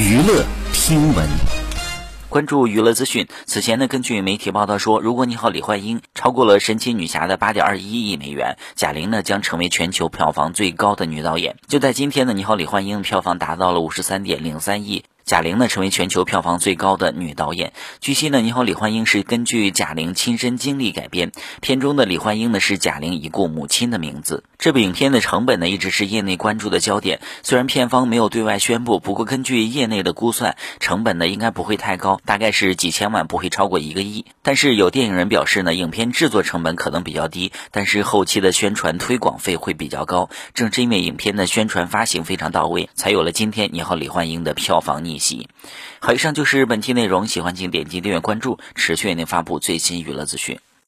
娱乐听闻，关注娱乐资讯。此前呢，根据媒体报道说，如果你好，李焕英超过了神奇女侠的八点二一亿美元，贾玲呢将成为全球票房最高的女导演。就在今天呢，你好，李焕英票房达到了五十三点零三亿。贾玲呢，成为全球票房最高的女导演。据悉呢，《你好，李焕英》是根据贾玲亲身经历改编，片中的李焕英呢是贾玲已故母亲的名字。这部影片的成本呢一直是业内关注的焦点，虽然片方没有对外宣布，不过根据业内的估算，成本呢应该不会太高，大概是几千万，不会超过一个亿。但是有电影人表示呢，影片制作成本可能比较低，但是后期的宣传推广费会比较高。正是因为影片的宣传发行非常到位，才有了今天《你好，李焕英》的票房逆袭。好，以上就是本期内容。喜欢请点击订阅关注，持续为您发布最新娱乐资讯。